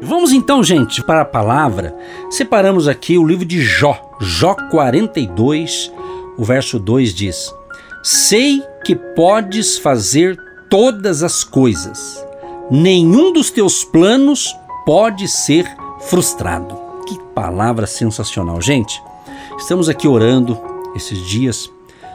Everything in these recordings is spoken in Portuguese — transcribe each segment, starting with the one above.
Vamos então, gente, para a palavra. Separamos aqui o livro de Jó, Jó 42, o verso 2 diz: Sei que podes fazer todas as coisas, nenhum dos teus planos pode ser frustrado. Que palavra sensacional, gente. Estamos aqui orando esses dias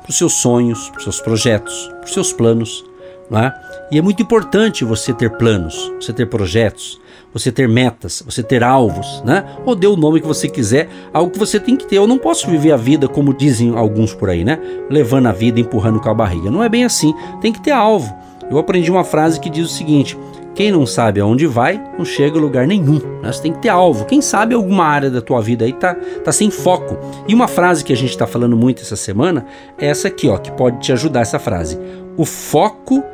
para os seus sonhos, para os seus projetos, para os seus planos, não é? E é muito importante você ter planos, você ter projetos, você ter metas, você ter alvos, né? Ou dê o nome que você quiser, algo que você tem que ter. Eu não posso viver a vida como dizem alguns por aí, né? Levando a vida, empurrando com a barriga. Não é bem assim. Tem que ter alvo. Eu aprendi uma frase que diz o seguinte: quem não sabe aonde vai, não chega a lugar nenhum. Né? Você tem que ter alvo. Quem sabe alguma área da tua vida aí tá, tá sem foco. E uma frase que a gente está falando muito essa semana é essa aqui, ó, que pode te ajudar essa frase. O foco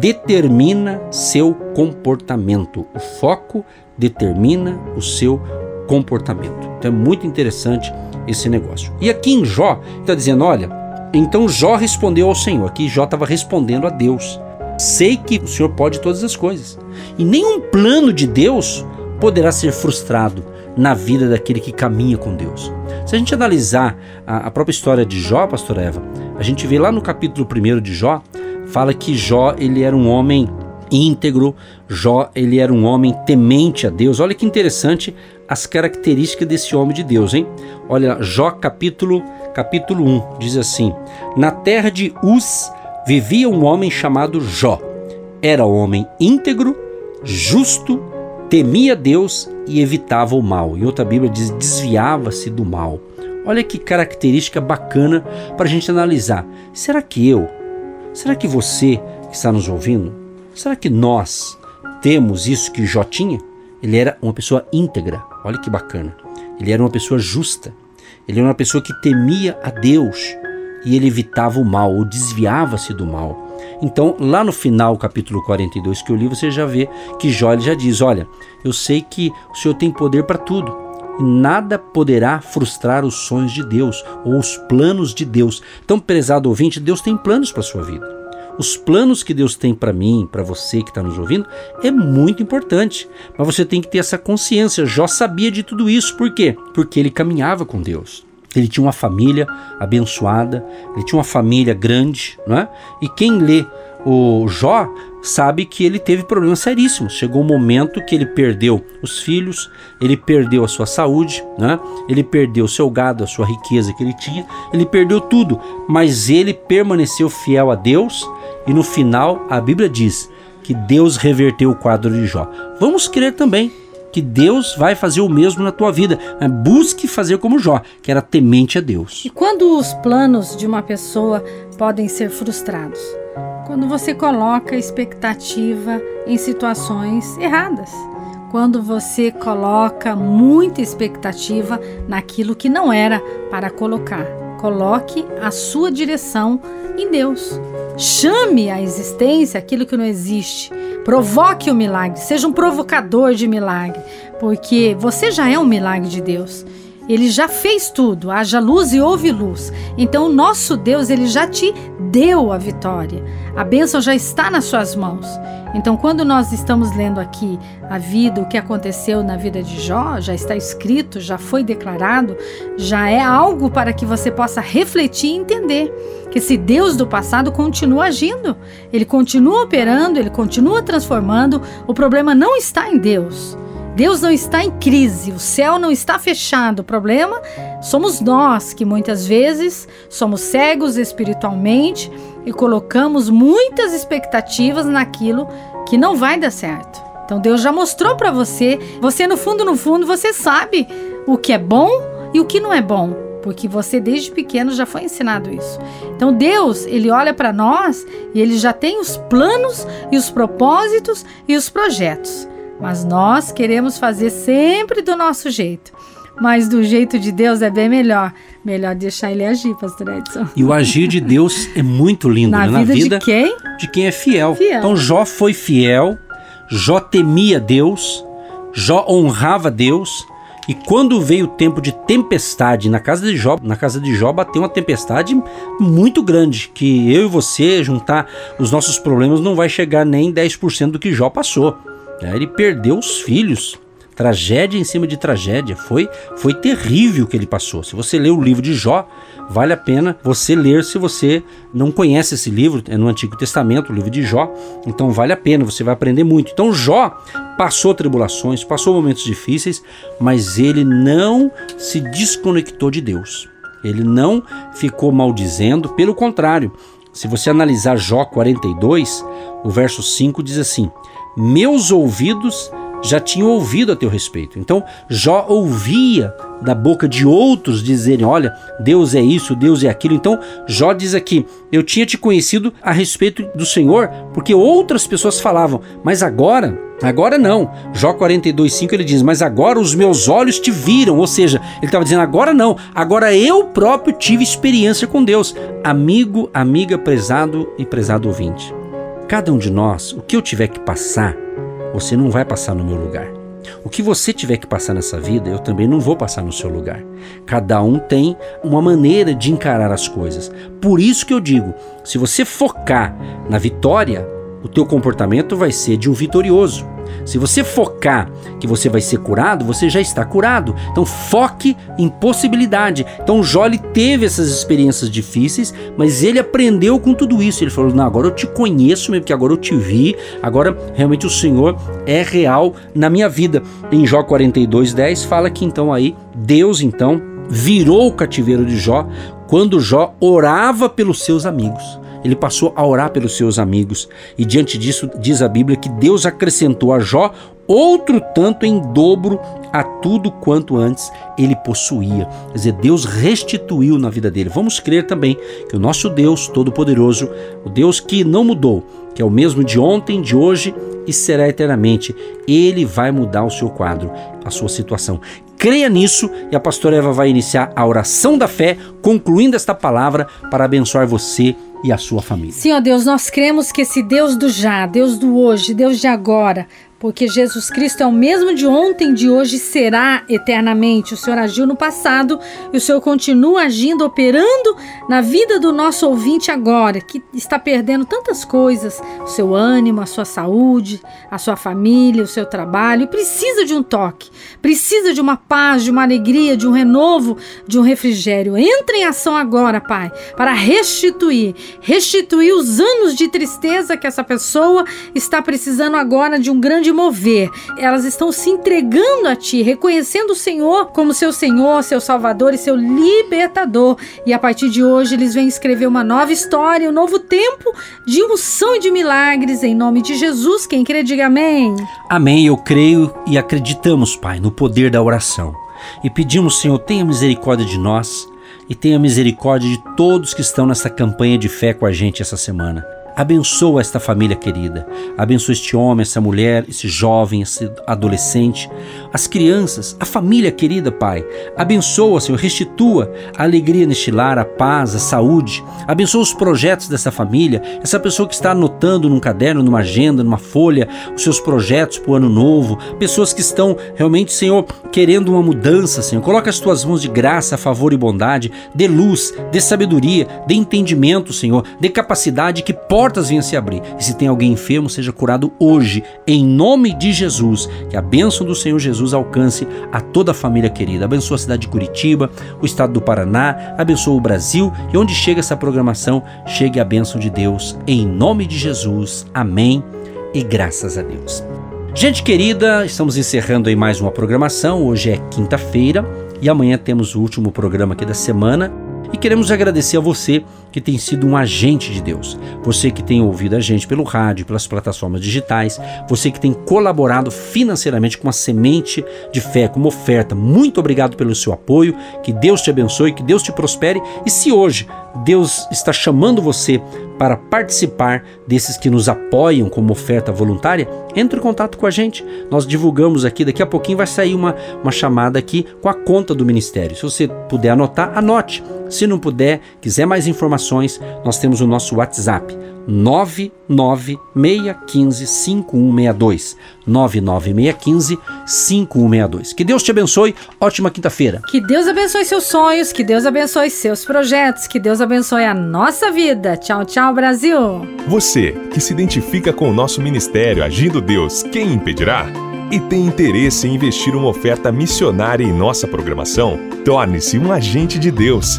determina seu comportamento. O foco determina o seu comportamento. Então é muito interessante esse negócio. E aqui em Jó, está dizendo: olha, então Jó respondeu ao Senhor. Aqui Jó estava respondendo a Deus. Sei que o Senhor pode todas as coisas. E nenhum plano de Deus poderá ser frustrado na vida daquele que caminha com Deus. Se a gente analisar a, própria história de Jó, pastor Eva, a gente vê lá no capítulo 1 de Jó, fala que Jó ele era um homem íntegro, Jó ele era um homem temente a Deus. Olha que interessante as características desse homem de Deus, hein? Olha, Jó capítulo capítulo 1 diz assim: Na terra de Uz vivia um homem chamado Jó. Era homem íntegro, justo, temia Deus e evitava o mal. Em outra Bíblia diz desviava-se do mal. Olha que característica bacana para a gente analisar. Será que eu, Será que você que está nos ouvindo, será que nós temos isso que Jó tinha? Ele era uma pessoa íntegra, olha que bacana. Ele era uma pessoa justa. Ele era uma pessoa que temia a Deus e ele evitava o mal, ou desviava-se do mal. Então, lá no final, capítulo 42 que eu li, você já vê que Jó já diz: Olha, eu sei que o Senhor tem poder para tudo nada poderá frustrar os sonhos de Deus ou os planos de Deus. Então, prezado ouvinte, Deus tem planos para sua vida. Os planos que Deus tem para mim, para você que está nos ouvindo, é muito importante. Mas você tem que ter essa consciência. Jó sabia de tudo isso. Por quê? Porque ele caminhava com Deus. Ele tinha uma família abençoada, ele tinha uma família grande, não é? E quem lê o Jó sabe que ele teve problemas seríssimos. Chegou um momento que ele perdeu os filhos, ele perdeu a sua saúde, né? ele perdeu o seu gado, a sua riqueza que ele tinha, ele perdeu tudo, mas ele permaneceu fiel a Deus e no final a Bíblia diz que Deus reverteu o quadro de Jó. Vamos crer também que Deus vai fazer o mesmo na tua vida. Busque fazer como Jó, que era temente a Deus. E quando os planos de uma pessoa podem ser frustrados? Quando você coloca expectativa em situações erradas. Quando você coloca muita expectativa naquilo que não era para colocar. Coloque a sua direção em Deus. Chame à existência aquilo que não existe. Provoque o milagre, seja um provocador de milagre, porque você já é um milagre de Deus. Ele já fez tudo, haja luz e houve luz. Então o nosso Deus, ele já te deu a vitória. A bênção já está nas suas mãos. Então quando nós estamos lendo aqui a vida, o que aconteceu na vida de Jó, já está escrito, já foi declarado, já é algo para que você possa refletir e entender que esse Deus do passado continua agindo, ele continua operando, ele continua transformando. O problema não está em Deus. Deus não está em crise, o céu não está fechado. O problema somos nós que muitas vezes somos cegos espiritualmente e colocamos muitas expectativas naquilo que não vai dar certo. Então Deus já mostrou para você, você no fundo no fundo você sabe o que é bom e o que não é bom, porque você desde pequeno já foi ensinado isso. Então Deus, ele olha para nós e ele já tem os planos e os propósitos e os projetos mas nós queremos fazer sempre do nosso jeito. mas do jeito de Deus é bem melhor. Melhor deixar ele agir, pastor Edson. E o agir de Deus é muito lindo, Na, né? vida, de quem? de quem é fiel. Fiel. Então Jó foi fiel, Jó temia Deus, Jó honrava Deus. E quando veio o tempo de tempestade na casa de Jó, na casa de Jó bateu uma tempestade muito grande, que eu e você juntar os nossos problemas não vai chegar nem 10% do que Jó passou. É, Ele perdeu os filhos, tragédia em cima de tragédia. Foi, foi terrível o que ele passou. Se você ler o livro de Jó, vale a pena você ler se você não conhece esse livro, é no Antigo Testamento, o livro de Jó. Então vale a pena, você vai aprender muito. Então Jó passou tribulações, passou momentos difíceis, mas ele não se desconectou de Deus. Ele não ficou maldizendo, pelo contrário. Se você analisar Jó 42, o verso 5 diz assim: Meus ouvidos já tinham ouvido a teu respeito. Então, Jó ouvia da boca de outros dizerem: Olha, Deus é isso, Deus é aquilo. Então, Jó diz aqui: Eu tinha te conhecido a respeito do Senhor, porque outras pessoas falavam, mas agora. Agora não. Jó 42,5 ele diz: Mas agora os meus olhos te viram. Ou seja, ele estava dizendo: Agora não. Agora eu próprio tive experiência com Deus. Amigo, amiga, prezado e prezado ouvinte. Cada um de nós, o que eu tiver que passar, você não vai passar no meu lugar. O que você tiver que passar nessa vida, eu também não vou passar no seu lugar. Cada um tem uma maneira de encarar as coisas. Por isso que eu digo, se você focar na vitória, o teu comportamento vai ser de um vitorioso. Se você focar que você vai ser curado, você já está curado. Então foque em possibilidade. Então Jó teve essas experiências difíceis, mas ele aprendeu com tudo isso. Ele falou: "Não, agora eu te conheço mesmo, porque agora eu te vi. Agora realmente o Senhor é real na minha vida." Em Jó 42:10 fala que então aí Deus então virou o cativeiro de Jó quando Jó orava pelos seus amigos ele passou a orar pelos seus amigos. E diante disso, diz a Bíblia que Deus acrescentou a Jó outro tanto em dobro a tudo quanto antes ele possuía. Quer dizer, Deus restituiu na vida dele. Vamos crer também que o nosso Deus Todo-Poderoso, o Deus que não mudou, que é o mesmo de ontem, de hoje e será eternamente, ele vai mudar o seu quadro, a sua situação. Creia nisso e a pastora Eva vai iniciar a oração da fé, concluindo esta palavra para abençoar você e a sua família. Sim, ó Deus, nós cremos que esse Deus do já, Deus do hoje, Deus de agora, porque Jesus Cristo é o mesmo de ontem, de hoje será eternamente. O Senhor agiu no passado e o Senhor continua agindo, operando na vida do nosso ouvinte agora, que está perdendo tantas coisas: o seu ânimo, a sua saúde, a sua família, o seu trabalho, e precisa de um toque, precisa de uma paz, de uma alegria, de um renovo, de um refrigério. Entre em ação agora, Pai, para restituir, restituir os anos de tristeza que essa pessoa está precisando agora de um grande de mover. Elas estão se entregando a Ti, reconhecendo o Senhor como seu Senhor, seu Salvador e seu libertador. E a partir de hoje eles vêm escrever uma nova história, um novo tempo de unção e de milagres. Em nome de Jesus, quem crê, diga amém. Amém. Eu creio e acreditamos, Pai, no poder da oração. E pedimos, Senhor, tenha misericórdia de nós e tenha misericórdia de todos que estão nessa campanha de fé com a gente essa semana. Abençoa esta família querida. Abençoa este homem, essa mulher, esse jovem, esse adolescente, as crianças, a família querida, Pai. Abençoa, Senhor, restitua a alegria neste lar, a paz, a saúde. Abençoa os projetos dessa família, essa pessoa que está anotando num caderno, numa agenda, numa folha, os seus projetos para o ano novo. Pessoas que estão realmente, Senhor, querendo uma mudança, Senhor. Coloca as tuas mãos de graça, favor e bondade. Dê luz, dê sabedoria, dê entendimento, Senhor. Dê capacidade que portas venham se abrir. E se tem alguém enfermo, seja curado hoje, em nome de Jesus. Que a bênção do Senhor Jesus alcance a toda a família querida. Abençoa a cidade de Curitiba, o estado do Paraná, abençoa o Brasil e onde chega essa programação, chegue a bênção de Deus. Em nome de Jesus. Amém. E graças a Deus. Gente querida, estamos encerrando aí mais uma programação. Hoje é quinta-feira e amanhã temos o último programa aqui da semana. E queremos agradecer a você que tem sido um agente de Deus. Você que tem ouvido a gente pelo rádio, pelas plataformas digitais, você que tem colaborado financeiramente com uma semente de fé, como oferta. Muito obrigado pelo seu apoio. Que Deus te abençoe, que Deus te prospere. E se hoje Deus está chamando você para participar desses que nos apoiam como oferta voluntária, entre em contato com a gente. Nós divulgamos aqui, daqui a pouquinho vai sair uma, uma chamada aqui com a conta do ministério. Se você puder anotar, anote. Se não puder, quiser mais informações, nós temos o nosso WhatsApp 996155162. 996155162. Que Deus te abençoe. Ótima quinta-feira. Que Deus abençoe seus sonhos, que Deus abençoe seus projetos, que Deus abençoe a nossa vida. Tchau, tchau, Brasil. Você que se identifica com o nosso ministério Agindo Deus, quem impedirá? E tem interesse em investir uma oferta missionária em nossa programação? Torne-se um agente de Deus